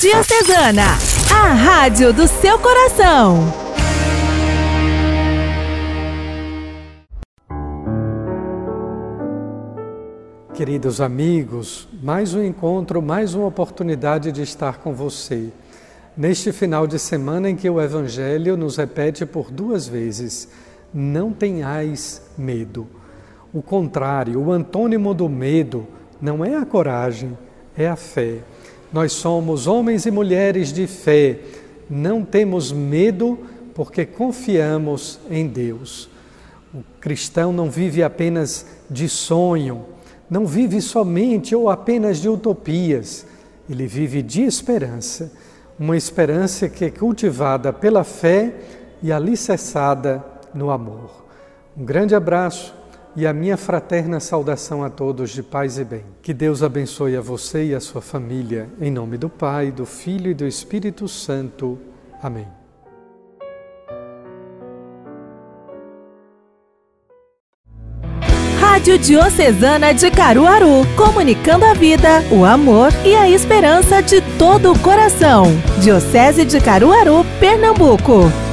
Diocesana, a rádio do seu coração. Queridos amigos, mais um encontro, mais uma oportunidade de estar com você. Neste final de semana em que o Evangelho nos repete por duas vezes: não tenhais medo. O contrário, o antônimo do medo não é a coragem, é a fé. Nós somos homens e mulheres de fé, não temos medo porque confiamos em Deus. O cristão não vive apenas de sonho, não vive somente ou apenas de utopias, ele vive de esperança, uma esperança que é cultivada pela fé e alicerçada no amor. Um grande abraço e a minha fraterna saudação a todos de paz e bem. Que Deus abençoe a você e a sua família, em nome do Pai, do Filho e do Espírito Santo. Amém. Rádio Diocesana de Caruaru, comunicando a vida, o amor e a esperança de todo o coração. Diocese de Caruaru, Pernambuco.